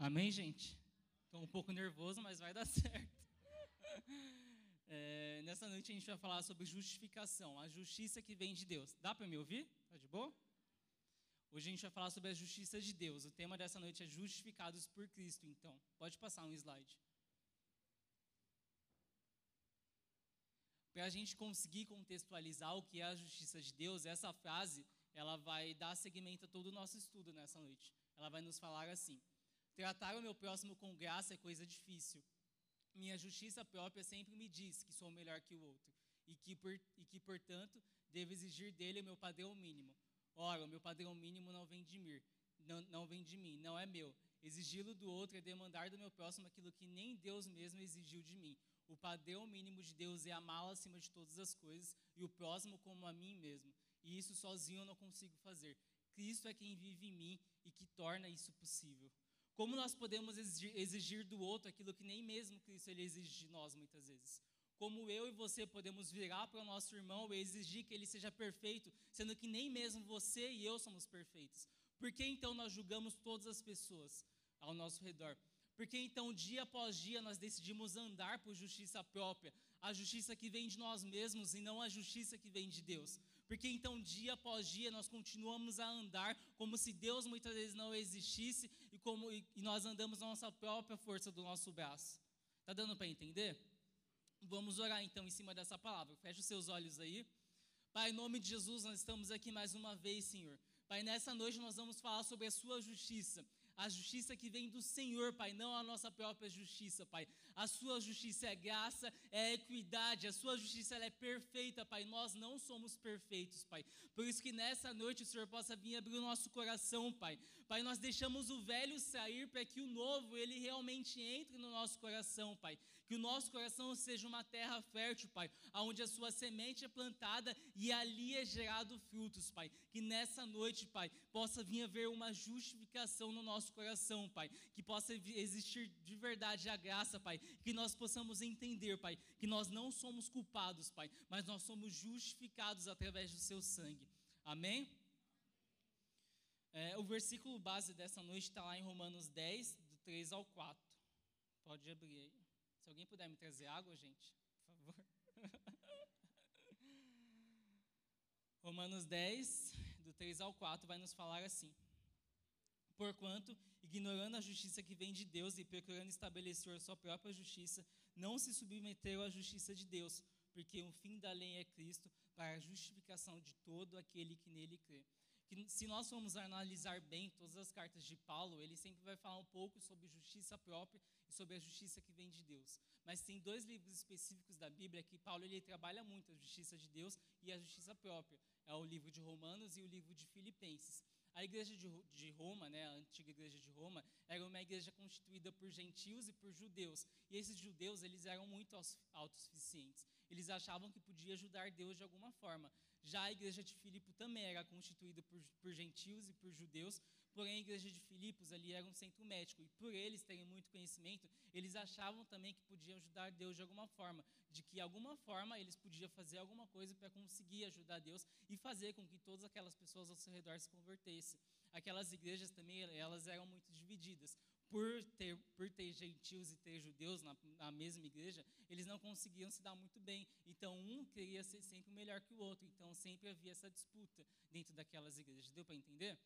Amém, gente? Estou um pouco nervoso, mas vai dar certo. É, nessa noite a gente vai falar sobre justificação, a justiça que vem de Deus. Dá para me ouvir? Tá de boa? Hoje a gente vai falar sobre a justiça de Deus. O tema dessa noite é justificados por Cristo, então. Pode passar um slide. Para a gente conseguir contextualizar o que é a justiça de Deus, essa frase ela vai dar seguimento a todo o nosso estudo nessa noite. Ela vai nos falar assim: Tratar o meu próximo com graça é coisa difícil. Minha justiça própria sempre me diz que sou melhor que o outro e que, por, e que portanto, devo exigir dele o meu padrão mínimo. Ora, o meu padrão mínimo não vem de mim, não, não vem de mim, não é meu. Exigi-lo do outro é demandar do meu próximo aquilo que nem Deus mesmo exigiu de mim. O padrão mínimo de Deus é amá-lo acima de todas as coisas e o próximo como a mim mesmo. E isso sozinho eu não consigo fazer. Cristo é quem vive em mim e que torna isso possível. Como nós podemos exigir do outro aquilo que nem mesmo Cristo ele exige de nós muitas vezes? Como eu e você podemos virar para o nosso irmão e exigir que ele seja perfeito, sendo que nem mesmo você e eu somos perfeitos? Por que então nós julgamos todas as pessoas ao nosso redor? Porque então, dia após dia, nós decidimos andar por justiça própria, a justiça que vem de nós mesmos e não a justiça que vem de Deus. Porque então, dia após dia, nós continuamos a andar como se Deus muitas vezes não existisse como, e nós andamos na nossa própria força do nosso braço. Está dando para entender? Vamos orar então em cima dessa palavra. Feche os seus olhos aí. Pai, em nome de Jesus, nós estamos aqui mais uma vez, Senhor. Pai, nessa noite nós vamos falar sobre a Sua justiça a justiça que vem do Senhor, Pai, não a nossa própria justiça, Pai. A sua justiça é graça, é equidade, a sua justiça é perfeita, Pai. Nós não somos perfeitos, Pai. Por isso que nessa noite o Senhor possa vir abrir o nosso coração, Pai. Pai, nós deixamos o velho sair para que o novo ele realmente entre no nosso coração, Pai. Que o nosso coração seja uma terra fértil, Pai, onde a sua semente é plantada e ali é gerado frutos, Pai. Que nessa noite, Pai, possa vir haver uma justificação no nosso nosso coração, Pai. Que possa existir de verdade a graça, Pai. Que nós possamos entender, Pai, que nós não somos culpados, Pai, mas nós somos justificados através do Seu sangue. Amém? É, o versículo base dessa noite está lá em Romanos 10, do 3 ao 4. Pode abrir aí. Se alguém puder me trazer água, gente, por favor. Romanos 10, do 3 ao 4, vai nos falar assim. Porquanto, ignorando a justiça que vem de Deus e procurando estabelecer a sua própria justiça, não se submeteram à justiça de Deus, porque o fim da lei é Cristo para a justificação de todo aquele que nele crê. Que, se nós formos analisar bem todas as cartas de Paulo, ele sempre vai falar um pouco sobre justiça própria e sobre a justiça que vem de Deus. Mas tem dois livros específicos da Bíblia que Paulo ele trabalha muito a justiça de Deus e a justiça própria. É o livro de Romanos e o livro de Filipenses. A igreja de Roma, né, a antiga igreja de Roma, era uma igreja constituída por gentios e por judeus. E esses judeus, eles eram muito autossuficientes. Eles achavam que podia ajudar Deus de alguma forma. Já a igreja de Filipe também era constituída por, por gentios e por judeus, porém a igreja de Filipos ali era um centro médico. E por eles terem muito conhecimento, eles achavam também que podiam ajudar Deus de alguma forma. De que, de alguma forma, eles podiam fazer alguma coisa para conseguir ajudar Deus e fazer com que todas aquelas pessoas ao seu redor se convertessem. Aquelas igrejas também, elas eram muito divididas por ter, por ter gentios e ter judeus na, na, mesma igreja, eles não conseguiam se dar muito bem. Então, um queria ser sempre melhor que o outro. Então, sempre havia essa disputa dentro daquelas igrejas. Deu para entender?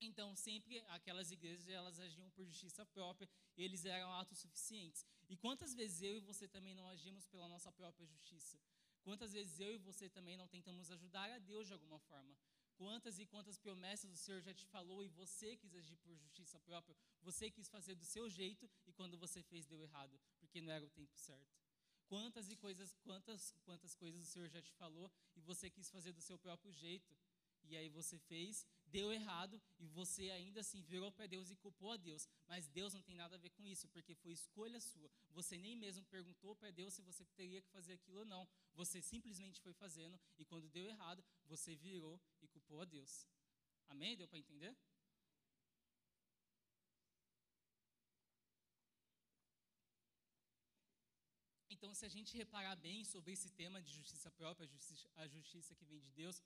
Então, sempre aquelas igrejas, elas agiam por justiça própria, eles eram autossuficientes. E quantas vezes eu e você também não agimos pela nossa própria justiça? Quantas vezes eu e você também não tentamos ajudar a Deus de alguma forma? Quantas e quantas promessas o Senhor já te falou e você quis agir por justiça própria, você quis fazer do seu jeito e quando você fez deu errado, porque não era o tempo certo. Quantas e coisas, quantas, quantas coisas o Senhor já te falou e você quis fazer do seu próprio jeito e aí você fez, deu errado e você ainda assim virou para Deus e culpou a Deus. Mas Deus não tem nada a ver com isso, porque foi escolha sua. Você nem mesmo perguntou para Deus se você teria que fazer aquilo ou não. Você simplesmente foi fazendo e quando deu errado, você virou e culpou a Deus. Amém? Deu para entender? Então, se a gente reparar bem sobre esse tema de justiça própria, a justiça, que vem de Deus,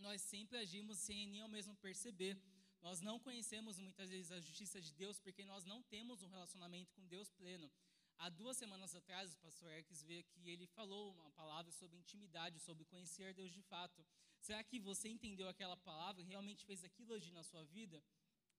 nós sempre agimos sem nem ao mesmo perceber. Nós não conhecemos muitas vezes a justiça de Deus porque nós não temos um relacionamento com Deus pleno. Há duas semanas atrás, o pastor Erques veio aqui e ele falou uma palavra sobre intimidade, sobre conhecer Deus de fato. Será que você entendeu aquela palavra e realmente fez aquilo agir na sua vida?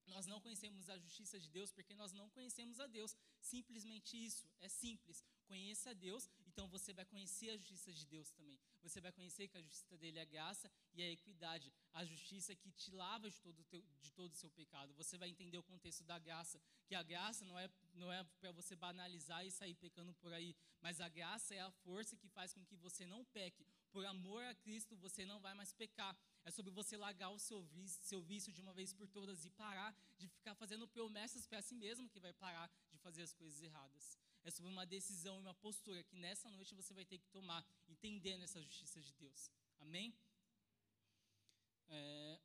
Nós não conhecemos a justiça de Deus porque nós não conhecemos a Deus. Simplesmente isso, é simples. Conheça a Deus, então você vai conhecer a justiça de Deus também. Você vai conhecer que a justiça dele é a graça e a equidade, a justiça que te lava de todo, teu, de todo o seu pecado. Você vai entender o contexto da graça, que a graça não é, não é para você banalizar e sair pecando por aí, mas a graça é a força que faz com que você não peque. Por amor a Cristo, você não vai mais pecar. É sobre você largar o seu vício, seu vício de uma vez por todas e parar de ficar fazendo promessas para si mesmo que vai parar de fazer as coisas erradas. É sobre uma decisão e uma postura que nessa noite você vai ter que tomar, entendendo essa justiça de Deus. Amém? É,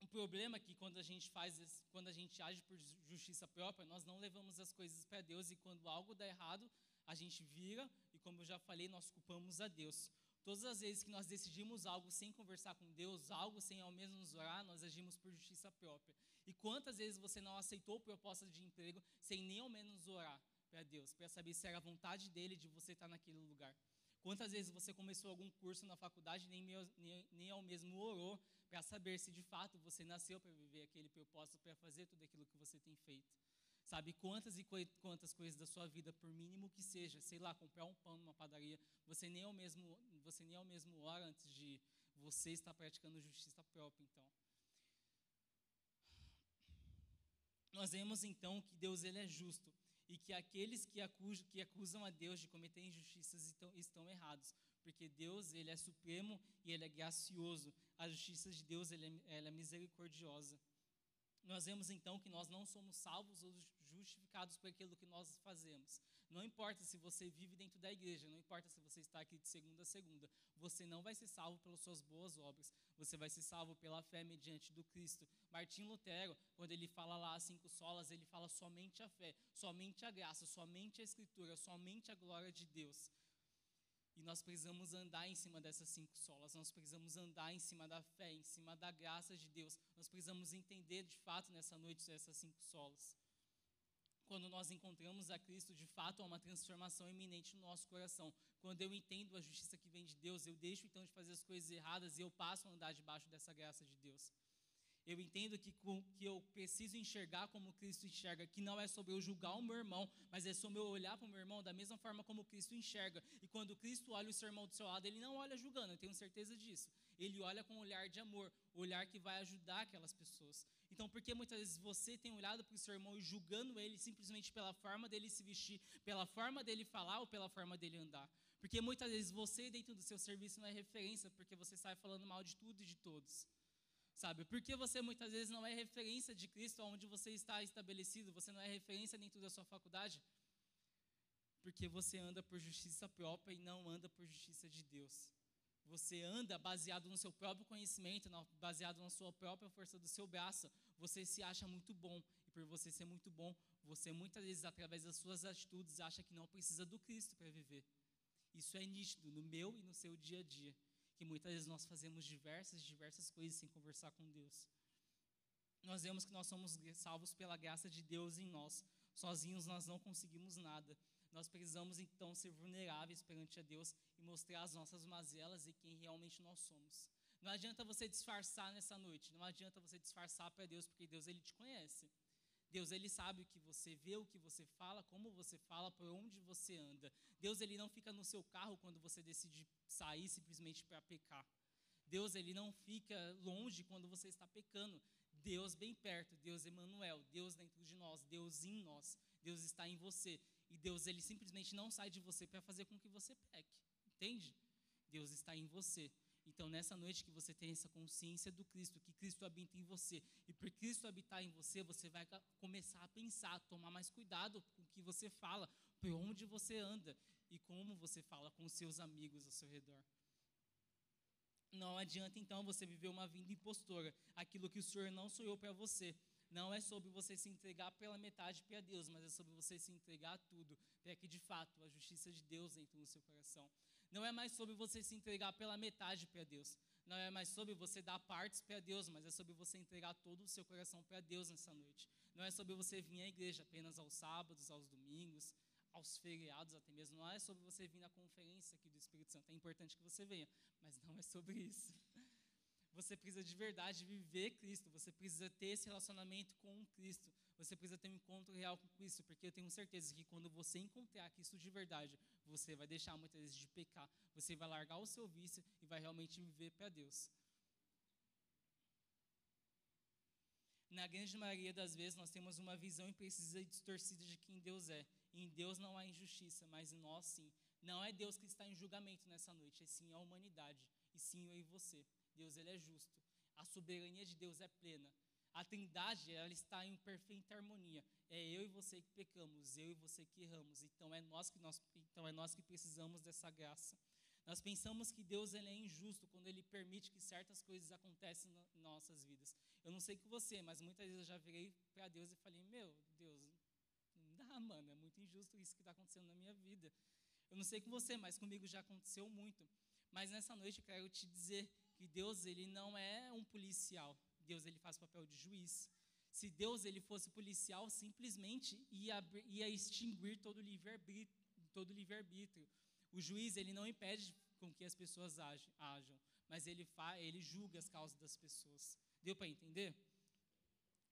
o problema é que quando a gente faz, quando a gente age por justiça própria, nós não levamos as coisas para Deus e quando algo dá errado, a gente vira e como eu já falei, nós culpamos a Deus. Todas as vezes que nós decidimos algo sem conversar com Deus, algo sem ao menos nos orar, nós agimos por justiça própria. E quantas vezes você não aceitou proposta de emprego sem nem ao menos orar para Deus, para saber se era a vontade dele de você estar naquele lugar? Quantas vezes você começou algum curso na faculdade nem, nem, nem ao mesmo orou para saber se de fato você nasceu para viver aquele propósito, para fazer tudo aquilo que você tem feito? Sabe quantas e quantas coisas da sua vida, por mínimo que seja, sei lá, comprar um pão numa padaria, você nem ao mesmo, você nem ao mesmo hora antes de você estar praticando justiça própria, então. Nós vemos então que Deus ele é justo e que aqueles que acusam, que acusam a Deus de cometer injustiças estão, estão errados, porque Deus ele é supremo e ele é gracioso. A justiça de Deus ele é, ela é misericordiosa nós vemos então que nós não somos salvos justificados por aquilo que nós fazemos. Não importa se você vive dentro da igreja, não importa se você está aqui de segunda a segunda, você não vai ser salvo pelas suas boas obras, você vai ser salvo pela fé mediante do Cristo. Martim Lutero, quando ele fala lá as cinco solas, ele fala somente a fé, somente a graça, somente a escritura, somente a glória de Deus. E nós precisamos andar em cima dessas cinco solas, nós precisamos andar em cima da fé, em cima da graça de Deus. Nós precisamos entender de fato nessa noite essas cinco solas. Quando nós encontramos a Cristo, de fato há uma transformação iminente no nosso coração. Quando eu entendo a justiça que vem de Deus, eu deixo então de fazer as coisas erradas e eu passo a andar debaixo dessa graça de Deus. Eu entendo que, que eu preciso enxergar como Cristo enxerga, que não é sobre eu julgar o meu irmão, mas é sobre eu olhar para o meu irmão da mesma forma como Cristo enxerga. E quando Cristo olha o seu irmão do seu lado, ele não olha julgando, eu tenho certeza disso. Ele olha com um olhar de amor, olhar que vai ajudar aquelas pessoas. Então, por que muitas vezes você tem olhado para o seu irmão e julgando ele simplesmente pela forma dele se vestir, pela forma dele falar ou pela forma dele andar? Porque muitas vezes você, dentro do seu serviço, não é referência, porque você sai falando mal de tudo e de todos. Sabe? Porque você muitas vezes não é referência de Cristo onde você está estabelecido, você não é referência dentro da sua faculdade. Porque você anda por justiça própria e não anda por justiça de Deus. Você anda baseado no seu próprio conhecimento, baseado na sua própria força do seu braço. Você se acha muito bom. E por você ser muito bom, você muitas vezes, através das suas atitudes, acha que não precisa do Cristo para viver. Isso é nítido no meu e no seu dia a dia que muitas vezes nós fazemos diversas, diversas coisas sem conversar com Deus. Nós vemos que nós somos salvos pela graça de Deus em nós. Sozinhos nós não conseguimos nada. Nós precisamos então ser vulneráveis perante a Deus e mostrar as nossas mazelas e quem realmente nós somos. Não adianta você disfarçar nessa noite, não adianta você disfarçar para Deus, porque Deus ele te conhece. Deus ele sabe o que você vê, o que você fala, como você fala, por onde você anda. Deus ele não fica no seu carro quando você decide sair simplesmente para pecar. Deus ele não fica longe quando você está pecando. Deus bem perto, Deus Emmanuel, Deus dentro de nós, Deus em nós. Deus está em você Deus ele simplesmente não sai de você para fazer com que você peque. Entende? Deus está em você. Então, nessa noite que você tem essa consciência do Cristo, que Cristo habita em você, e por Cristo habitar em você, você vai começar a pensar, tomar mais cuidado com o que você fala, por onde você anda e como você fala com os seus amigos ao seu redor. Não adianta então você viver uma vida impostora, aquilo que o Senhor não sonhou para você. Não é sobre você se entregar pela metade para Deus, mas é sobre você se entregar a tudo, para que de fato a justiça de Deus entre no seu coração. Não é mais sobre você se entregar pela metade para Deus. Não é mais sobre você dar partes para Deus, mas é sobre você entregar todo o seu coração para Deus nessa noite. Não é sobre você vir à igreja apenas aos sábados, aos domingos, aos feriados até mesmo. Não é sobre você vir na conferência aqui do Espírito Santo. É importante que você venha, mas não é sobre isso. Você precisa de verdade viver Cristo. Você precisa ter esse relacionamento com Cristo. Você precisa ter um encontro real com Cristo, porque eu tenho certeza que quando você encontrar Cristo de verdade, você vai deixar muitas vezes de pecar. Você vai largar o seu vício e vai realmente viver para Deus. Na grande maioria das vezes, nós temos uma visão imprecisa e distorcida de quem Deus é. Em Deus não há injustiça, mas em nós sim. Não é Deus que está em julgamento nessa noite, é sim a humanidade, e sim eu e você. Deus ele é justo. A soberania de Deus é plena. A Trindade ela está em perfeita harmonia. É eu e você que pecamos, eu e você que erramos. Então é nós que nós, então é nós que precisamos dessa graça. Nós pensamos que Deus ele é injusto quando ele permite que certas coisas aconteçam em nossas vidas. Eu não sei com você, mas muitas vezes eu já virei para Deus e falei: Meu Deus, não dá, mano, é muito injusto isso que está acontecendo na minha vida. Eu não sei com você, mas comigo já aconteceu muito. Mas nessa noite eu quero te dizer que Deus ele não é um policial. Deus ele faz papel de juiz. Se Deus ele fosse policial, simplesmente ia, ia extinguir todo o livre-arbítrio. Todo livre-arbítrio. O juiz ele não impede com que as pessoas ajam, mas ele, fa, ele julga as causas das pessoas. Deu para entender?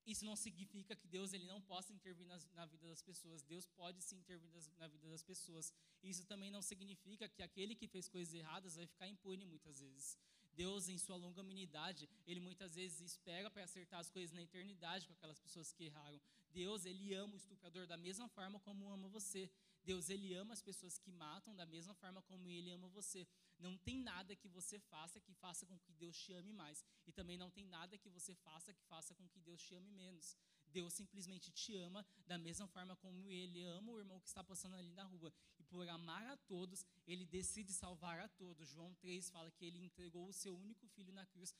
Isso não significa que Deus ele não possa intervir na vida das pessoas. Deus pode sim intervir na vida das pessoas. Isso também não significa que aquele que fez coisas erradas vai ficar impune muitas vezes. Deus, em sua longa longanimidade, ele muitas vezes espera para acertar as coisas na eternidade com aquelas pessoas que erraram. Deus, ele ama o estuprador da mesma forma como ama você. Deus, ele ama as pessoas que matam da mesma forma como ele ama você. Não tem nada que você faça que faça com que Deus te ame mais. E também não tem nada que você faça que faça com que Deus te ame menos. Deus simplesmente te ama da mesma forma como ele ama o irmão que está passando ali na rua. E por amar a todos, ele decide salvar a todos. João 3 fala que ele entregou o seu único filho na cruz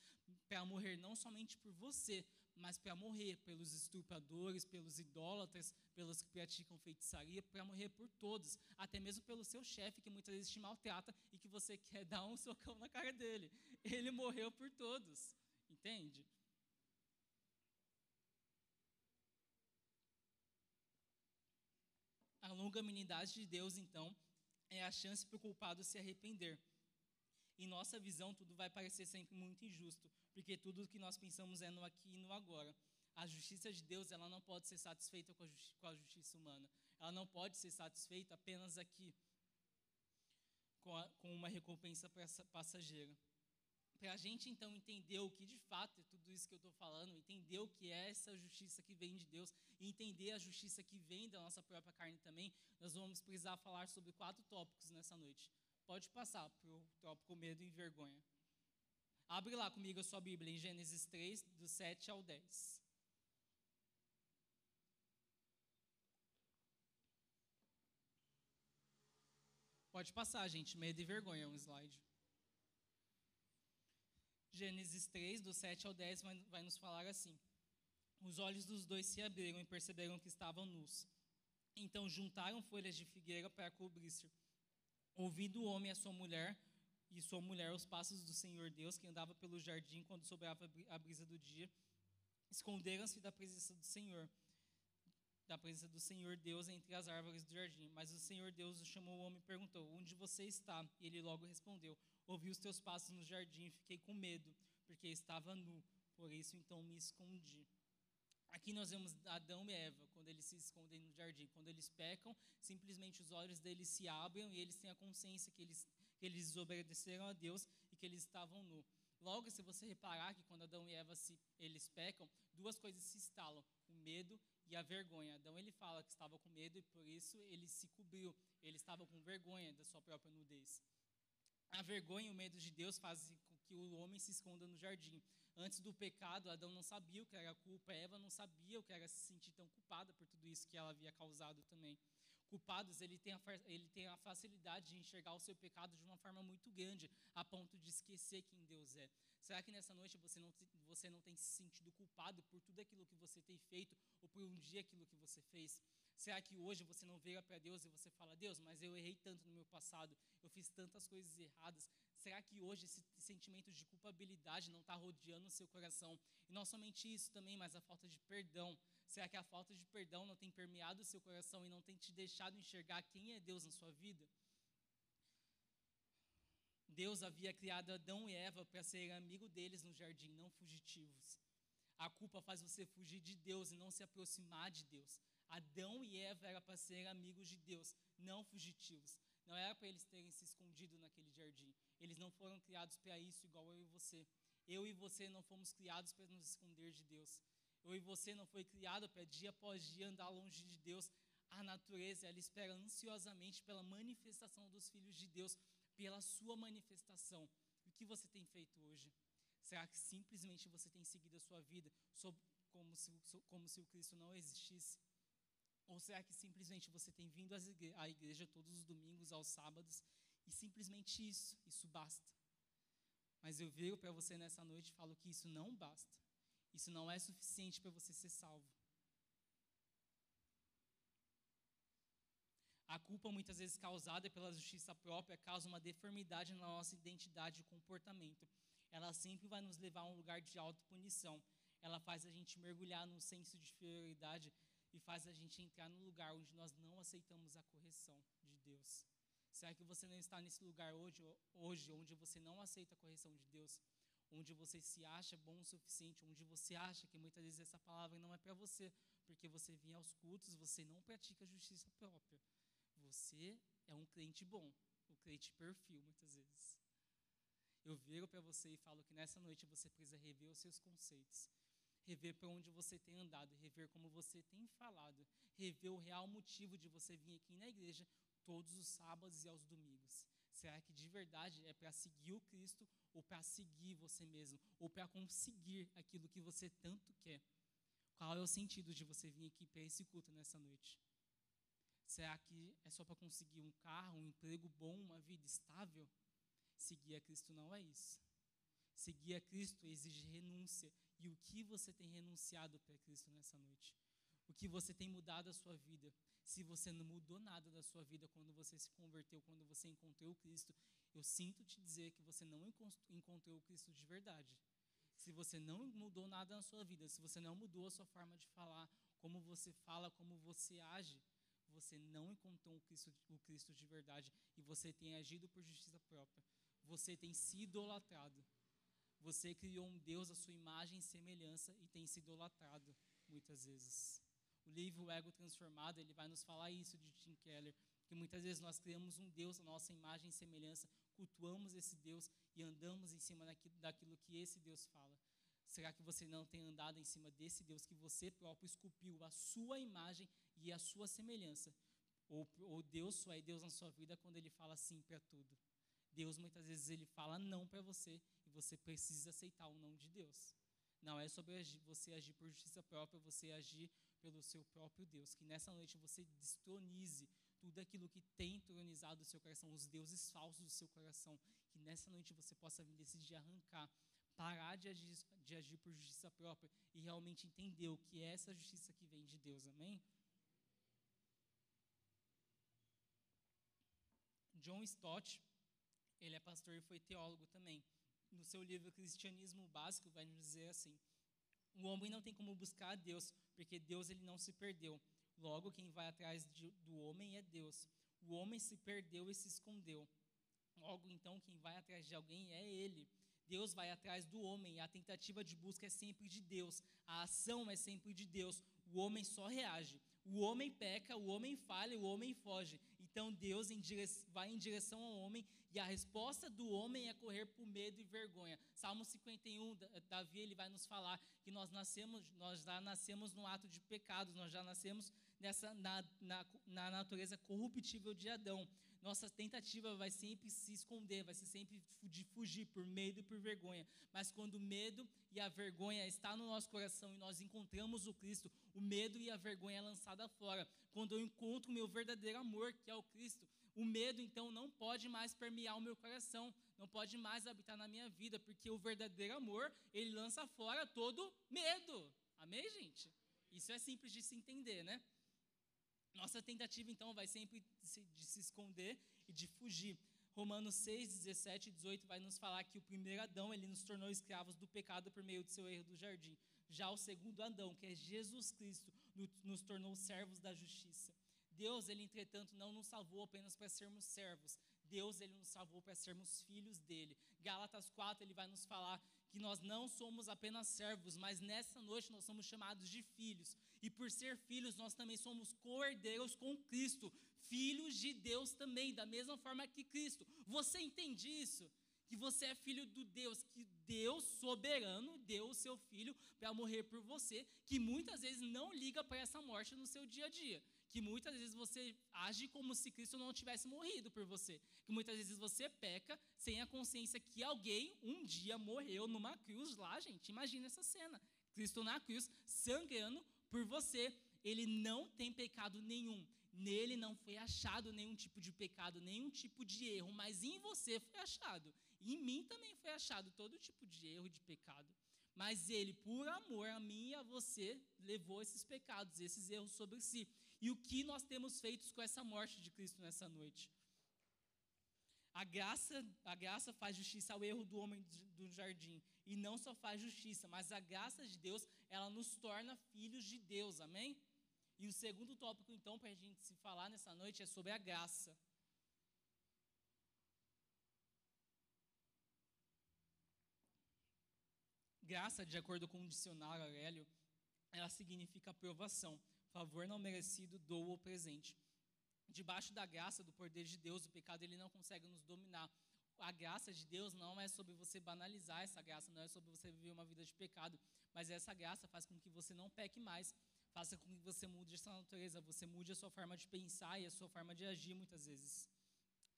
para morrer não somente por você, mas para morrer pelos estupradores, pelos idólatras, pelos que praticam feitiçaria, para morrer por todos, até mesmo pelo seu chefe que muitas vezes te maltrata e que você quer dar um socão na cara dele. Ele morreu por todos, entende? A longanimidade de Deus, então, é a chance para o culpado se arrepender. Em nossa visão, tudo vai parecer sempre muito injusto, porque tudo que nós pensamos é no aqui e no agora. A justiça de Deus, ela não pode ser satisfeita com a, com a justiça humana. Ela não pode ser satisfeita apenas aqui, com, a, com uma recompensa passageira para a gente então entender o que de fato é tudo isso que eu estou falando, entender o que é essa justiça que vem de Deus e entender a justiça que vem da nossa própria carne também, nós vamos precisar falar sobre quatro tópicos nessa noite. Pode passar para o tópico medo e vergonha. Abre lá comigo a sua Bíblia em Gênesis 3, do 7 ao 10. Pode passar, gente. Medo e vergonha é um slide. Gênesis 3, do 7 ao 10, vai, vai nos falar assim: Os olhos dos dois se abriram e perceberam que estavam nus. Então juntaram folhas de figueira para cobrir-se. Ouvindo o homem a sua mulher, e sua mulher os passos do Senhor Deus, que andava pelo jardim quando sobrava a brisa do dia, esconderam-se da presença do Senhor, da presença do Senhor Deus entre as árvores do jardim. Mas o Senhor Deus chamou o homem e perguntou: Onde você está? E ele logo respondeu: Ouvi os teus passos no jardim e fiquei com medo, porque estava nu. Por isso, então, me escondi. Aqui nós vemos Adão e Eva, quando eles se escondem no jardim. Quando eles pecam, simplesmente os olhos deles se abrem e eles têm a consciência que eles, que eles desobedeceram a Deus e que eles estavam nu. Logo, se você reparar que quando Adão e Eva se, eles pecam, duas coisas se instalam: o medo e a vergonha. Adão ele fala que estava com medo e por isso ele se cobriu. Ele estava com vergonha da sua própria nudez. A vergonha e o medo de Deus fazem com que o homem se esconda no jardim. Antes do pecado, Adão não sabia o que era culpa, Eva não sabia o que era se sentir tão culpada por tudo isso que ela havia causado também. Culpados, ele tem, a, ele tem a facilidade de enxergar o seu pecado de uma forma muito grande, a ponto de esquecer quem Deus é. Será que nessa noite você não, você não tem se sentido culpado por tudo aquilo que você tem feito ou por um dia aquilo que você fez? Será que hoje você não veio para Deus e você fala, Deus, mas eu errei tanto no meu passado, eu fiz tantas coisas erradas. Será que hoje esse sentimento de culpabilidade não está rodeando o seu coração? E não somente isso também, mas a falta de perdão. Será que a falta de perdão não tem permeado o seu coração e não tem te deixado enxergar quem é Deus na sua vida? Deus havia criado Adão e Eva para serem amigo deles no jardim, não fugitivos. A culpa faz você fugir de Deus e não se aproximar de Deus. Adão e Eva eram para serem amigos de Deus, não fugitivos. Não era para eles terem se escondido naquele jardim. Eles não foram criados para isso, igual eu e você. Eu e você não fomos criados para nos esconder de Deus. Eu e você não foi criado para dia após dia andar longe de Deus. A natureza, ela espera ansiosamente pela manifestação dos filhos de Deus, pela sua manifestação. O que você tem feito hoje? Será que simplesmente você tem seguido a sua vida como se, como se o Cristo não existisse? Ou será que simplesmente você tem vindo à igreja todos os domingos, aos sábados, e simplesmente isso, isso basta? Mas eu vejo para você nessa noite e falo que isso não basta. Isso não é suficiente para você ser salvo. A culpa, muitas vezes causada pela justiça própria, causa uma deformidade na nossa identidade e comportamento. Ela sempre vai nos levar a um lugar de autopunição. Ela faz a gente mergulhar num senso de inferioridade e faz a gente entrar no lugar onde nós não aceitamos a correção de Deus. Será que você não está nesse lugar hoje, hoje onde você não aceita a correção de Deus? Onde você se acha bom o suficiente, onde você acha que muitas vezes essa palavra não é para você, porque você vem aos cultos, você não pratica justiça própria. Você é um crente bom, o um crente perfil, muitas vezes. Eu viro para você e falo que nessa noite você precisa rever os seus conceitos rever para onde você tem andado, rever como você tem falado, rever o real motivo de você vir aqui na igreja todos os sábados e aos domingos. Será que de verdade é para seguir o Cristo ou para seguir você mesmo, ou para conseguir aquilo que você tanto quer? Qual é o sentido de você vir aqui para esse culto nessa noite? Será que é só para conseguir um carro, um emprego bom, uma vida estável? Seguir a Cristo não é isso. Seguir a Cristo exige renúncia, e o que você tem renunciado para Cristo nessa noite? O que você tem mudado a sua vida? Se você não mudou nada da sua vida quando você se converteu, quando você encontrou o Cristo, eu sinto te dizer que você não encontrou o Cristo de verdade. Se você não mudou nada na sua vida, se você não mudou a sua forma de falar, como você fala, como você age, você não encontrou o Cristo, o Cristo de verdade e você tem agido por justiça própria. Você tem se idolatrado. Você criou um Deus à sua imagem e semelhança e tem se idolatrado muitas vezes. O livro Ego Transformado, ele vai nos falar isso de Tim Keller, que muitas vezes nós criamos um Deus à nossa imagem e semelhança, cultuamos esse Deus e andamos em cima daquilo, daquilo que esse Deus fala. Será que você não tem andado em cima desse Deus que você próprio esculpiu a sua imagem e a sua semelhança? Ou, ou Deus só é Deus na sua vida quando ele fala sim para tudo? Deus muitas vezes ele fala não para você e você precisa aceitar o não de Deus. Não é sobre você agir por justiça própria, você agir pelo seu próprio Deus. Que nessa noite você destronize tudo aquilo que tem entronizado o seu coração, os deuses falsos do seu coração. Que nessa noite você possa decidir arrancar, parar de agir, de agir por justiça própria e realmente entender o que é essa justiça que vem de Deus. Amém? John Stott, ele é pastor e foi teólogo também. No seu livro Cristianismo Básico, vai nos dizer assim: o homem não tem como buscar a Deus, porque Deus ele não se perdeu. Logo, quem vai atrás de, do homem é Deus. O homem se perdeu e se escondeu. Logo, então, quem vai atrás de alguém é ele. Deus vai atrás do homem. A tentativa de busca é sempre de Deus. A ação é sempre de Deus. O homem só reage. O homem peca, o homem falha, o homem foge. Então Deus vai em direção ao homem e a resposta do homem é correr por medo e vergonha. Salmo 51, Davi ele vai nos falar que nós nascemos, nós já nascemos no ato de pecados, nós já nascemos nessa na, na, na natureza corruptível de Adão nossa tentativa vai sempre se esconder, vai ser sempre de fugir por medo e por vergonha. Mas quando o medo e a vergonha está no nosso coração e nós encontramos o Cristo, o medo e a vergonha é lançada fora. Quando eu encontro o meu verdadeiro amor, que é o Cristo, o medo então não pode mais permear o meu coração, não pode mais habitar na minha vida, porque o verdadeiro amor, ele lança fora todo medo. Amém, gente? Isso é simples de se entender, né? Nossa tentativa, então, vai sempre de se esconder e de fugir. Romanos 6, 17 e 18 vai nos falar que o primeiro Adão, ele nos tornou escravos do pecado por meio do seu erro do jardim. Já o segundo Adão, que é Jesus Cristo, nos tornou servos da justiça. Deus, ele entretanto não nos salvou apenas para sermos servos. Deus, ele nos salvou para sermos filhos dele. Gálatas 4, ele vai nos falar que nós não somos apenas servos, mas nessa noite nós somos chamados de filhos. E por ser filhos, nós também somos cordeiros com Cristo, filhos de Deus também, da mesma forma que Cristo. Você entende isso? Que você é filho do Deus, que Deus soberano deu o seu filho para morrer por você, que muitas vezes não liga para essa morte no seu dia a dia que muitas vezes você age como se Cristo não tivesse morrido por você, que muitas vezes você peca sem a consciência que alguém um dia morreu numa cruz lá, gente. Imagina essa cena. Cristo na cruz, sangrando por você. Ele não tem pecado nenhum. Nele não foi achado nenhum tipo de pecado, nenhum tipo de erro, mas em você foi achado. E em mim também foi achado todo tipo de erro de pecado. Mas ele, por amor a mim e a você, levou esses pecados, esses erros sobre si. E o que nós temos feito com essa morte de Cristo nessa noite? A graça, a graça faz justiça ao erro do homem do jardim. E não só faz justiça, mas a graça de Deus, ela nos torna filhos de Deus, amém? E o segundo tópico, então, para a gente se falar nessa noite é sobre a graça. Graça, de acordo com o dicionário Aurélio, ela significa aprovação, favor não merecido, dou ou presente. Debaixo da graça, do poder de Deus, o pecado ele não consegue nos dominar. A graça de Deus não é sobre você banalizar essa graça, não é sobre você viver uma vida de pecado, mas essa graça faz com que você não peque mais, faça com que você mude essa natureza, você mude a sua forma de pensar e a sua forma de agir muitas vezes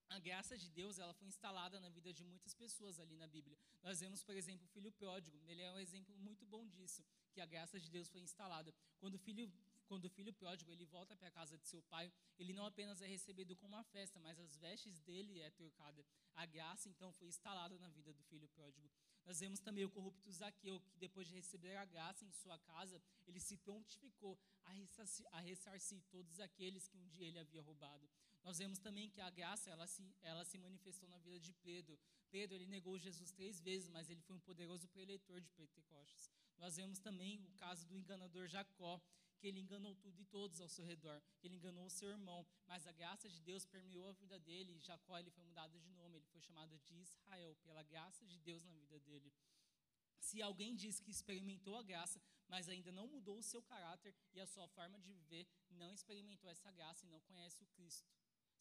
a graça de Deus ela foi instalada na vida de muitas pessoas ali na Bíblia. Nós vemos, por exemplo, o filho pródigo. Ele é um exemplo muito bom disso, que a graça de Deus foi instalada. Quando o filho quando o filho pródigo ele volta para a casa de seu pai, ele não apenas é recebido com uma festa, mas as vestes dele é trocada. A graça então foi instalada na vida do filho pródigo. Nós vemos também o corrupto Zaqueu, que depois de receber a graça em sua casa, ele se prontificou a ressarcir, a ressarcir todos aqueles que um dia ele havia roubado. Nós vemos também que a graça ela se, ela se manifestou na vida de Pedro. Pedro ele negou Jesus três vezes, mas ele foi um poderoso preleitor de Pentecostes. Nós vemos também o caso do enganador Jacó, que ele enganou tudo e todos ao seu redor, ele enganou o seu irmão, mas a graça de Deus permeou a vida dele Jacó ele foi mudado de nome, ele foi chamado de Israel, pela graça de Deus na vida dele. Se alguém diz que experimentou a graça, mas ainda não mudou o seu caráter e a sua forma de viver, não experimentou essa graça e não conhece o Cristo.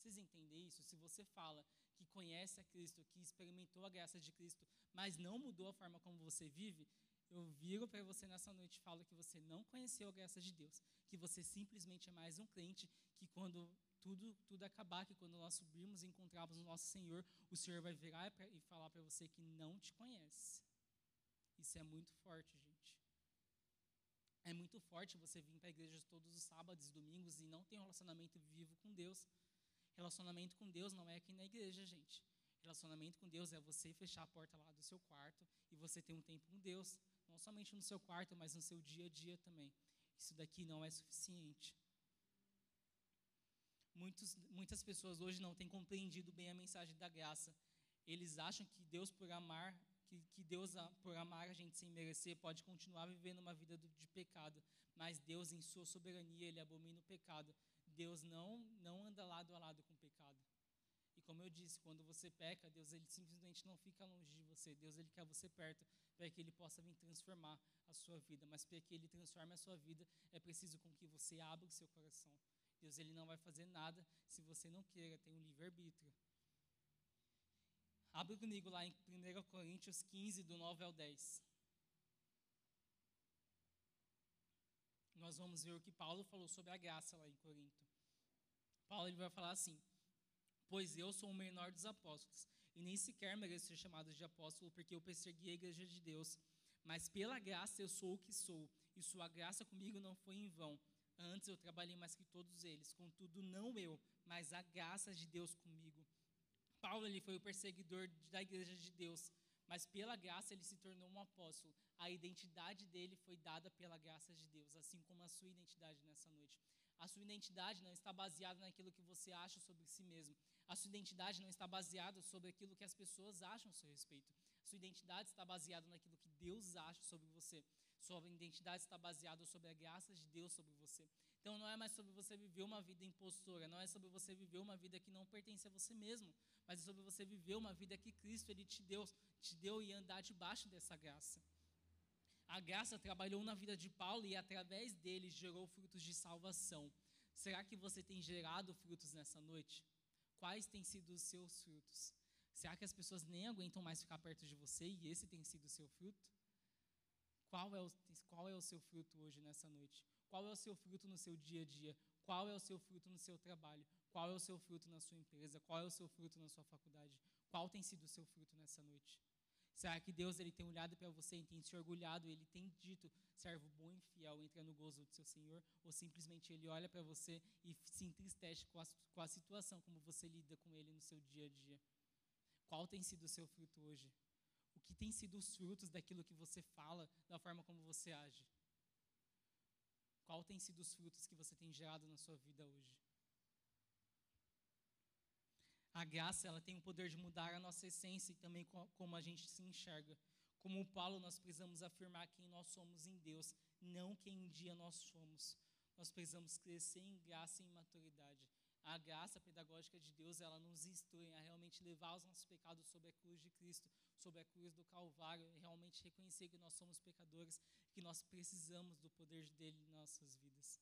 Vocês entendem isso? Se você fala que conhece a Cristo, que experimentou a graça de Cristo, mas não mudou a forma como você vive, eu viro para você nessa noite e falo que você não conheceu a graça de Deus, que você simplesmente é mais um crente, que quando tudo, tudo acabar, que quando nós subirmos e encontrarmos o nosso Senhor, o Senhor vai virar e falar para você que não te conhece. Isso é muito forte, gente. É muito forte você vir para a igreja todos os sábados e domingos e não ter um relacionamento vivo com Deus. Relacionamento com Deus não é aqui na igreja, gente. Relacionamento com Deus é você fechar a porta lá do seu quarto e você ter um tempo com Deus, não somente no seu quarto, mas no seu dia a dia também. Isso daqui não é suficiente. Muitos, muitas pessoas hoje não têm compreendido bem a mensagem da graça. Eles acham que Deus, por amar, que, que Deus, por amar a gente sem merecer, pode continuar vivendo uma vida de pecado. Mas Deus, em sua soberania, Ele abomina o pecado. Deus não, não anda lado a lado com o pecado. E como eu disse, quando você peca, Deus ele simplesmente não fica longe de você. Deus ele quer você perto para que ele possa vir transformar a sua vida. Mas para que ele transforme a sua vida, é preciso com que você abra o seu coração. Deus ele não vai fazer nada se você não queira, tem um livre-arbítrio. Abra comigo lá em 1 Coríntios 15, do 9 ao 10. Nós vamos ver o que Paulo falou sobre a graça lá em Corinto. Paulo ele vai falar assim: Pois eu sou o menor dos apóstolos, e nem sequer mereço ser chamado de apóstolo, porque eu persegui a igreja de Deus. Mas pela graça eu sou o que sou, e sua graça comigo não foi em vão. Antes eu trabalhei mais que todos eles, contudo não eu, mas a graça de Deus comigo. Paulo ele foi o perseguidor da igreja de Deus, mas pela graça ele se tornou um apóstolo. A identidade dele foi dada pela graça de Deus, assim como a sua identidade nessa noite. A sua identidade não está baseada naquilo que você acha sobre si mesmo. A sua identidade não está baseada sobre aquilo que as pessoas acham a seu respeito. A sua identidade está baseada naquilo que Deus acha sobre você. Sua identidade está baseada sobre a graça de Deus sobre você. Então não é mais sobre você viver uma vida impostora, não é sobre você viver uma vida que não pertence a você mesmo, mas é sobre você viver uma vida que Cristo ele te deu, te deu e andar debaixo dessa graça. A graça trabalhou na vida de Paulo e através dele gerou frutos de salvação. Será que você tem gerado frutos nessa noite? Quais têm sido os seus frutos? Será que as pessoas nem aguentam mais ficar perto de você e esse tem sido o seu fruto? Qual é o, qual é o seu fruto hoje nessa noite? Qual é o seu fruto no seu dia a dia? Qual é o seu fruto no seu trabalho? Qual é o seu fruto na sua empresa? Qual é o seu fruto na sua faculdade? Qual tem sido o seu fruto nessa noite? Será que Deus ele tem olhado para você e tem se orgulhado, ele tem dito, servo bom e fiel, entra no gozo do seu Senhor? Ou simplesmente ele olha para você e se entristece com a, com a situação, como você lida com ele no seu dia a dia? Qual tem sido o seu fruto hoje? Que tem sido os frutos daquilo que você fala, da forma como você age? Qual tem sido os frutos que você tem gerado na sua vida hoje? A graça, ela tem o poder de mudar a nossa essência e também como a gente se enxerga. Como o Paulo, nós precisamos afirmar quem nós somos em Deus, não quem um dia nós somos. Nós precisamos crescer em graça e em maturidade. A graça pedagógica de Deus, ela nos instrui a realmente levar os nossos pecados sobre a cruz de Cristo, sobre a cruz do Calvário, e realmente reconhecer que nós somos pecadores, que nós precisamos do poder dele em nossas vidas.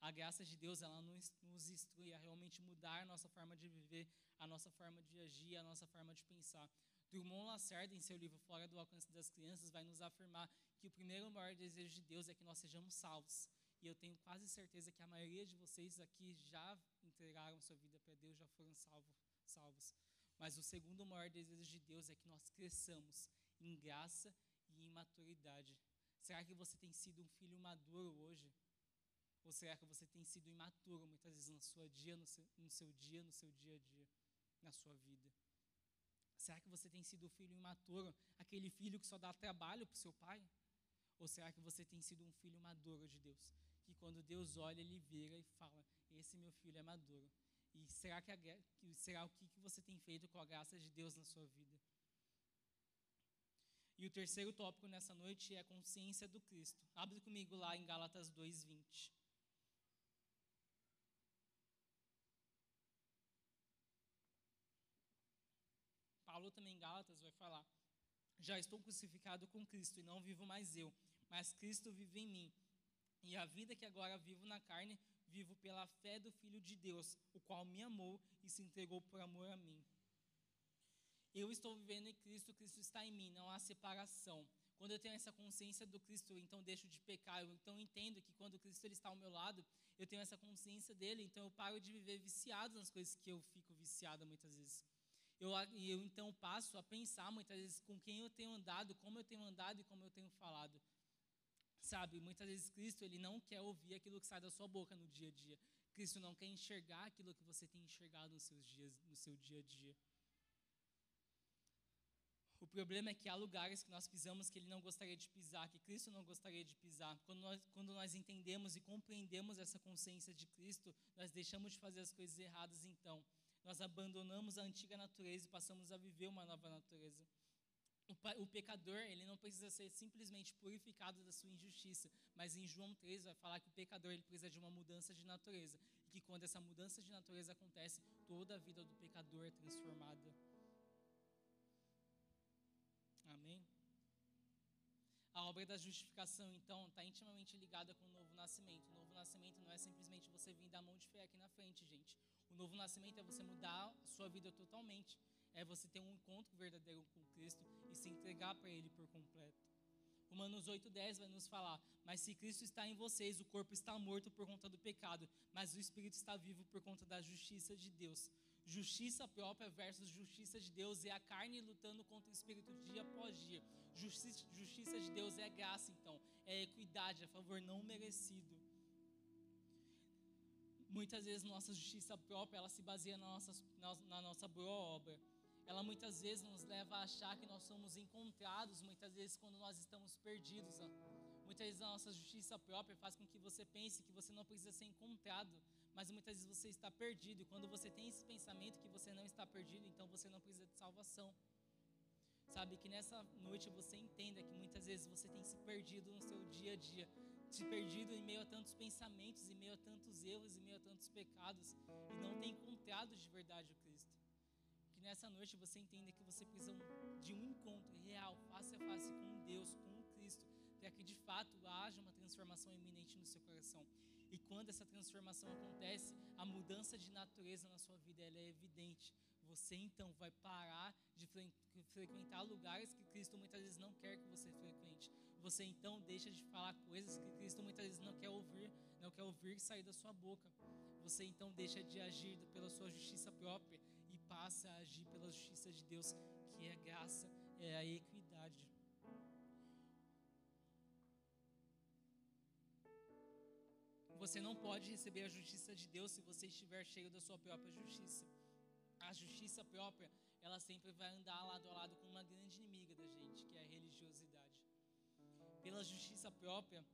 A graça de Deus, ela nos, nos instrui a realmente mudar a nossa forma de viver, a nossa forma de agir, a nossa forma de pensar. Drummond Lacerda, em seu livro Fora do Alcance das Crianças, vai nos afirmar que o primeiro maior desejo de Deus é que nós sejamos salvos. E eu tenho quase certeza que a maioria de vocês aqui já entregaram sua vida para Deus, já foram salvo, salvos. Mas o segundo maior desejo de Deus é que nós cresçamos em graça e em maturidade. Será que você tem sido um filho maduro hoje? Ou será que você tem sido imaturo muitas vezes no seu dia, no seu, no seu dia, no seu dia a dia, na sua vida? Será que você tem sido o filho imaturo, aquele filho que só dá trabalho para o seu pai? Ou será que você tem sido um filho maduro de Deus? Que quando Deus olha, ele vira e fala: Esse meu filho é maduro. E será que, a, será o que você tem feito com a graça de Deus na sua vida? E o terceiro tópico nessa noite é a consciência do Cristo. Abre comigo lá em Gálatas 2:20. Paulo também em Gálatas vai falar: Já estou crucificado com Cristo e não vivo mais eu, mas Cristo vive em mim. E a vida que agora vivo na carne, vivo pela fé do Filho de Deus, o qual me amou e se entregou por amor a mim. Eu estou vivendo em Cristo, Cristo está em mim, não há separação. Quando eu tenho essa consciência do Cristo, então deixo de pecar. Eu então entendo que quando Cristo ele está ao meu lado, eu tenho essa consciência dele, então eu paro de viver viciado nas coisas que eu fico viciado muitas vezes. Eu, eu então passo a pensar muitas vezes com quem eu tenho andado, como eu tenho andado e como eu tenho falado. Sabe, muitas vezes Cristo ele não quer ouvir aquilo que sai da sua boca no dia a dia. Cristo não quer enxergar aquilo que você tem enxergado nos seus dias, no seu dia a dia. O problema é que há lugares que nós pisamos que ele não gostaria de pisar, que Cristo não gostaria de pisar. Quando nós, quando nós entendemos e compreendemos essa consciência de Cristo, nós deixamos de fazer as coisas erradas então nós abandonamos a antiga natureza e passamos a viver uma nova natureza. O, pecador, ele não precisa ser simplesmente purificado da sua injustiça, mas em João 3 vai falar que o pecador ele precisa de uma mudança de natureza e que quando essa mudança de natureza acontece, toda a vida do pecador é transformada. Amém? A obra da justificação, então, está intimamente ligada com o novo nascimento. O novo nascimento não é simplesmente você vir dar mão de fé aqui na frente, gente. O novo nascimento é você mudar a sua vida totalmente. É você ter um encontro verdadeiro com Cristo e se entregar para Ele por completo. Romanos 8,10 vai nos falar: Mas se Cristo está em vocês, o corpo está morto por conta do pecado, mas o espírito está vivo por conta da justiça de Deus. Justiça própria versus justiça de Deus é a carne lutando contra o espírito dia após dia. Justiça, justiça de Deus é graça, então, é equidade, é favor não merecido. Muitas vezes nossa justiça própria ela se baseia na nossa, na, na nossa boa obra. Ela muitas vezes nos leva a achar que nós somos encontrados, muitas vezes quando nós estamos perdidos. Muitas vezes a nossa justiça própria faz com que você pense que você não precisa ser encontrado, mas muitas vezes você está perdido. E quando você tem esse pensamento que você não está perdido, então você não precisa de salvação. Sabe que nessa noite você entenda que muitas vezes você tem se perdido no seu dia a dia, se perdido em meio a tantos pensamentos, em meio a tantos erros, em meio a tantos pecados, e não tem encontrado de verdade o Cristo. Nessa noite você entenda que você precisa de um encontro real, face a face com Deus, com Cristo, para que de fato haja uma transformação iminente no seu coração. E quando essa transformação acontece, a mudança de natureza na sua vida é evidente. Você então vai parar de frequentar lugares que Cristo muitas vezes não quer que você frequente. Você então deixa de falar coisas que Cristo muitas vezes não quer ouvir, não quer ouvir sair da sua boca. Você então deixa de agir pela sua justiça própria passa a agir pela justiça de Deus, que é graça, é a equidade. Você não pode receber a justiça de Deus se você estiver cheio da sua própria justiça. A justiça própria, ela sempre vai andar lado a lado com uma grande inimiga da gente, que é a religiosidade. Pela justiça própria,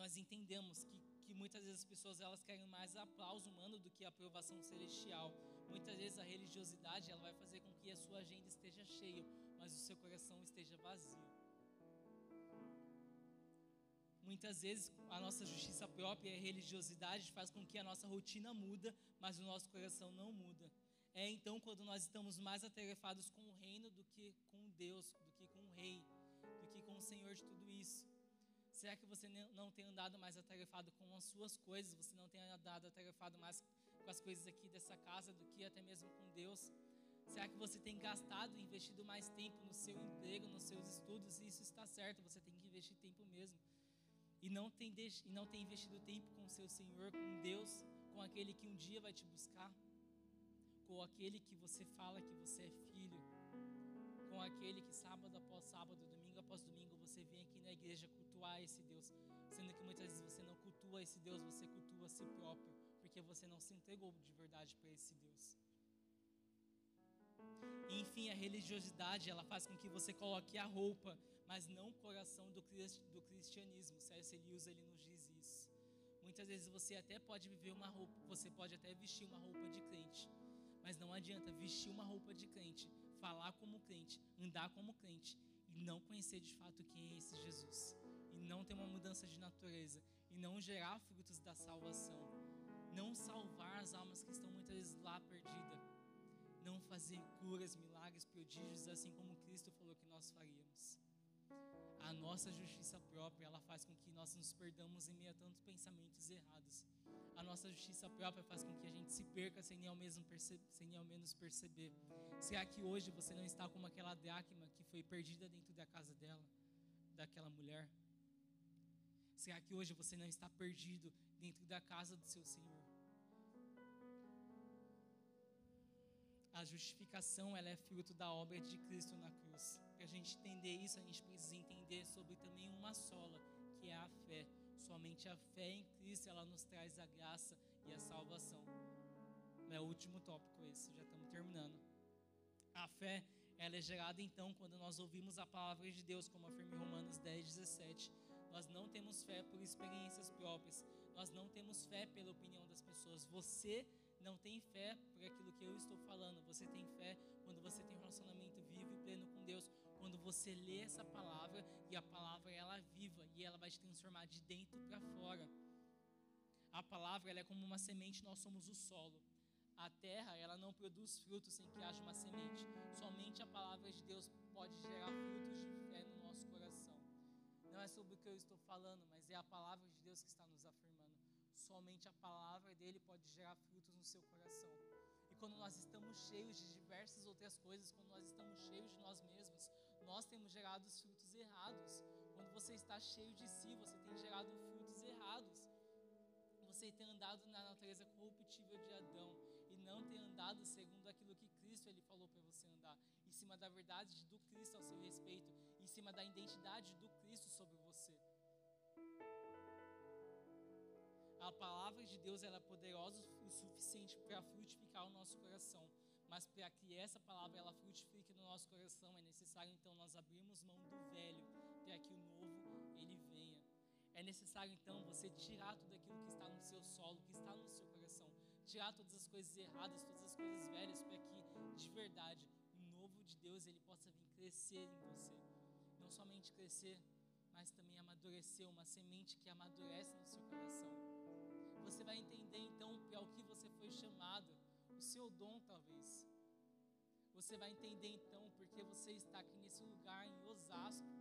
nós entendemos que, que muitas vezes as pessoas elas querem mais aplauso humano do que aprovação celestial. Muitas vezes a religiosidade ela vai fazer com que a sua agenda esteja cheia, mas o seu coração esteja vazio. Muitas vezes a nossa justiça própria e religiosidade faz com que a nossa rotina muda, mas o nosso coração não muda. É então quando nós estamos mais atarefados com o reino do que com Deus, do que com o rei, do que com o Senhor de tudo isso. Será que você não tem andado mais atarefado com as suas coisas? Você não tem andado atarefado mais com as coisas aqui dessa casa do que até mesmo com Deus? Será que você tem gastado, investido mais tempo no seu emprego, nos seus estudos? E isso está certo, você tem que investir tempo mesmo e não tem, e não tem investido tempo com o seu Senhor, com Deus, com aquele que um dia vai te buscar, com aquele que você fala que você é filho, com aquele que sábado após sábado, após domingo, você vem aqui na igreja cultuar esse Deus, sendo que muitas vezes você não cultua esse Deus, você cultua a si próprio, porque você não se entregou de verdade para esse Deus. Enfim, a religiosidade ela faz com que você coloque a roupa, mas não o coração do, do cristianismo. C.S. Lewis ele nos diz isso. Muitas vezes você até pode viver uma roupa, você pode até vestir uma roupa de crente, mas não adianta vestir uma roupa de crente, falar como crente, andar como crente não conhecer de fato quem é esse Jesus, e não ter uma mudança de natureza, e não gerar frutos da salvação, não salvar as almas que estão muitas vezes lá perdidas não fazer curas, milagres, prodígios, assim como Cristo falou que nós faríamos. A nossa justiça própria, ela faz com que nós nos perdamos em meio a tantos pensamentos errados. A nossa justiça própria faz com que a gente se perca sem nem ao, mesmo sem nem ao menos perceber. Será que hoje você não está como aquela dracma que foi perdida dentro da casa dela, daquela mulher? Será que hoje você não está perdido dentro da casa do seu Senhor? a justificação ela é fruto da obra de Cristo na cruz. Para a gente entender isso, a gente precisa entender sobre também uma sola, que é a fé. Somente a fé em Cristo ela nos traz a graça e a salvação. É o último tópico esse, já estamos terminando. A fé ela é gerada então quando nós ouvimos a palavra de Deus, como afirma em Romanos 10, 17. Nós não temos fé por experiências próprias, nós não temos fé pela opinião das pessoas. Você não tem fé por aquilo que eu estou falando. Você tem fé quando você tem um relacionamento vivo e pleno com Deus. Quando você lê essa palavra e a palavra ela é viva e ela vai te transformar de dentro para fora. A palavra ela é como uma semente, nós somos o solo. A terra ela não produz frutos sem que haja uma semente. Somente a palavra de Deus pode gerar frutos de fé no nosso coração. Não é sobre o que eu estou falando, mas é a palavra de Deus que está nos afirmando. Somente a palavra dele pode gerar frutos no seu coração. E quando nós estamos cheios de diversas outras coisas, quando nós estamos cheios de nós mesmos, nós temos gerado os frutos errados. Quando você está cheio de si, você tem gerado frutos errados. Você tem andado na natureza corruptível de Adão e não tem andado segundo aquilo que Cristo ele falou para você andar, em cima da verdade do Cristo ao seu respeito, em cima da identidade do Cristo sobre você. A palavra de Deus ela é poderosa o suficiente para frutificar o nosso coração. Mas para que essa palavra ela frutifique no nosso coração, é necessário então nós abrirmos mão do velho para que o novo ele venha. É necessário então você tirar tudo aquilo que está no seu solo, que está no seu coração, tirar todas as coisas erradas, todas as coisas velhas, para que de verdade o novo de Deus ele possa vir crescer em você. Não somente crescer, mas também amadurecer, uma semente que amadurece no seu coração. Seu dom talvez. Você vai entender então porque você está aqui nesse lugar em Osasco.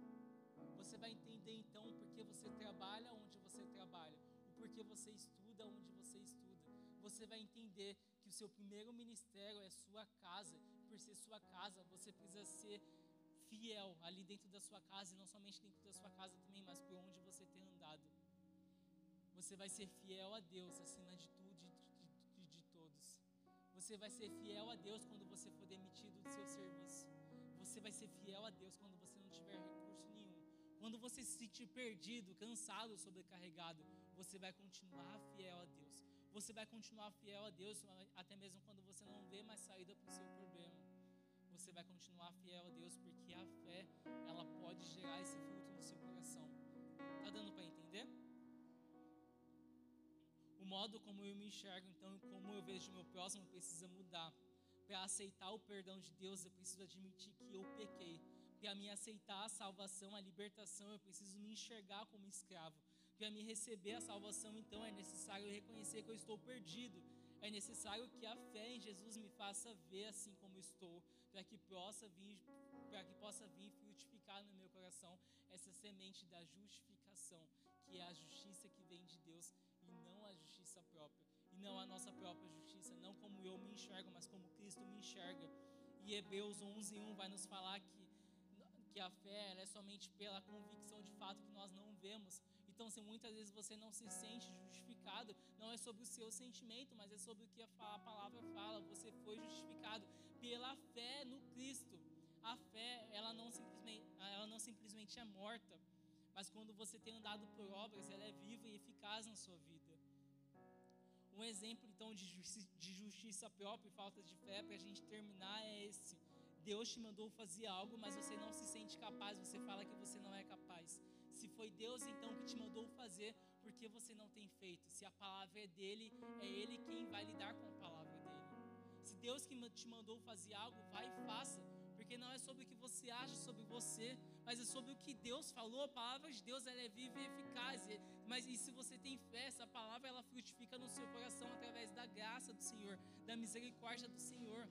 Você vai entender então porque você trabalha onde você trabalha, o porquê você estuda onde você estuda. Você vai entender que o seu primeiro ministério é sua casa. Por ser sua casa, você precisa ser fiel ali dentro da sua casa e não somente dentro da sua casa também, mas por onde você tem andado. Você vai ser fiel a Deus acima de tudo Você vai ser fiel a Deus quando você for demitido do seu serviço. Você vai ser fiel a Deus quando você não tiver recurso nenhum. Quando você se sentir perdido, cansado, sobrecarregado, você vai continuar fiel a Deus. Você vai continuar fiel a Deus até mesmo quando você não vê mais saída para o seu problema você vai continuar fiel a Deus, porque a fé, ela pode gerar esse fruto no seu coração. Tá dando para entender? O modo como eu me enxergo, então, como eu vejo meu próximo, precisa mudar. Para aceitar o perdão de Deus, eu preciso admitir que eu pequei. Para me aceitar a salvação, a libertação, eu preciso me enxergar como escravo. Para me receber a salvação, então, é necessário reconhecer que eu estou perdido é necessário que a fé em Jesus me faça ver assim como estou, para que possa vir, para que possa vir frutificar no meu coração essa semente da justificação, que é a justiça que vem de Deus e não a justiça própria, e não a nossa própria justiça, não como eu me enxergo, mas como Cristo me enxerga. E Hebreus 11:1 vai nos falar que que a fé é somente pela convicção de fato que nós não vemos, então, se muitas vezes você não se sente justificado, não é sobre o seu sentimento, mas é sobre o que a palavra fala. Você foi justificado pela fé no Cristo. A fé, ela não simplesmente, ela não simplesmente é morta, mas quando você tem andado por obras, ela é viva e eficaz na sua vida. Um exemplo, então, de justiça, de justiça própria e falta de fé, para a gente terminar, é esse. Deus te mandou fazer algo, mas você não se sente capaz, você fala que você não é capaz. Se foi Deus então que te mandou fazer, por que você não tem feito? Se a palavra é dele, é ele quem vai lidar com a palavra dele. Se Deus que te mandou fazer algo, vai e faça, porque não é sobre o que você acha sobre você, mas é sobre o que Deus falou. A palavra de Deus ela é viva e eficaz. Mas e se você tem fé, essa palavra ela frutifica no seu coração através da graça do Senhor, da misericórdia do Senhor.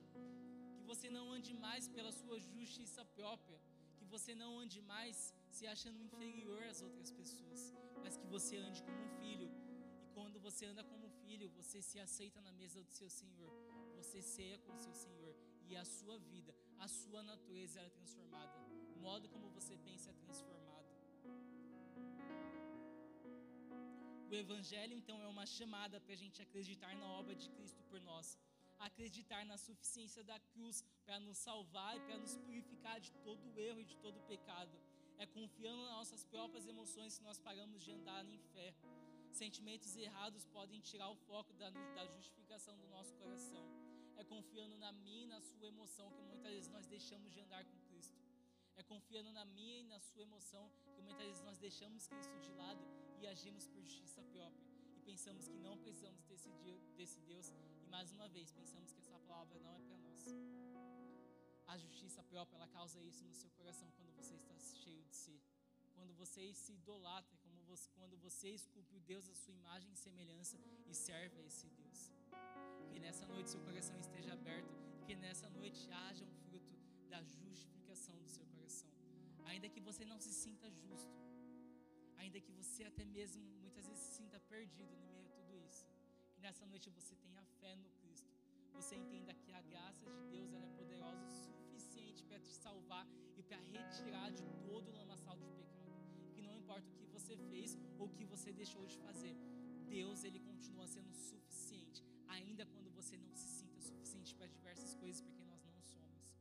Que você não ande mais pela sua justiça própria, que você não ande mais se achando inferior às outras pessoas, mas que você ande como um filho. E quando você anda como um filho, você se aceita na mesa do seu Senhor, você ceia com o seu Senhor e a sua vida, a sua natureza é transformada. O modo como você pensa é transformado. O Evangelho, então, é uma chamada para a gente acreditar na obra de Cristo por nós, acreditar na suficiência da cruz para nos salvar e para nos purificar de todo o erro e de todo o pecado é confiando nas nossas próprias emoções que nós paramos de andar em fé. Sentimentos errados podem tirar o foco da, da justificação do nosso coração. É confiando na minha e na sua emoção que muitas vezes nós deixamos de andar com Cristo. É confiando na minha e na sua emoção que muitas vezes nós deixamos Cristo de lado e agimos por justiça própria. E pensamos que não precisamos desse, desse Deus. E mais uma vez, pensamos que essa palavra não é para nós. A justiça própria, ela causa isso no seu coração quando você está cheio de si. Quando você se idolatra, como você, quando você esculpe o Deus à sua imagem e semelhança e serve a esse Deus. Que nessa noite seu coração esteja aberto, que nessa noite haja um fruto da justificação do seu coração. Ainda que você não se sinta justo, ainda que você até mesmo muitas vezes se sinta perdido no meio de tudo isso, que nessa noite você tenha fé no Cristo você entenda que a graça de Deus é poderosa o suficiente para te salvar e para retirar de todo o lamaçal de pecado. Que não importa o que você fez ou o que você deixou de fazer, Deus ele continua sendo suficiente, ainda quando você não se sinta suficiente para diversas coisas, porque nós não somos.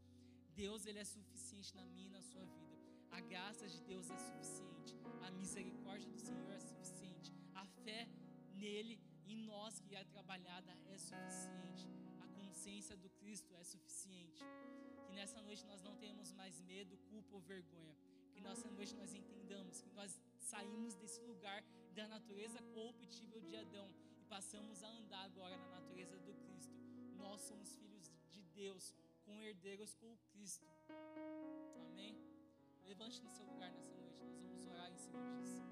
Deus ele é suficiente na minha e na sua vida. A graça de Deus é suficiente, a misericórdia do Senhor é suficiente, a fé nele em nós que é trabalhada é suficiente consciência do Cristo é suficiente. Que nessa noite nós não tenhamos mais medo, culpa ou vergonha. Que nessa noite nós entendamos que nós saímos desse lugar da natureza corruptível de Adão e passamos a andar agora na natureza do Cristo. Nós somos filhos de Deus, com herdeiros com o Cristo. Amém? Levante no seu lugar nessa noite, nós vamos orar em cima disso.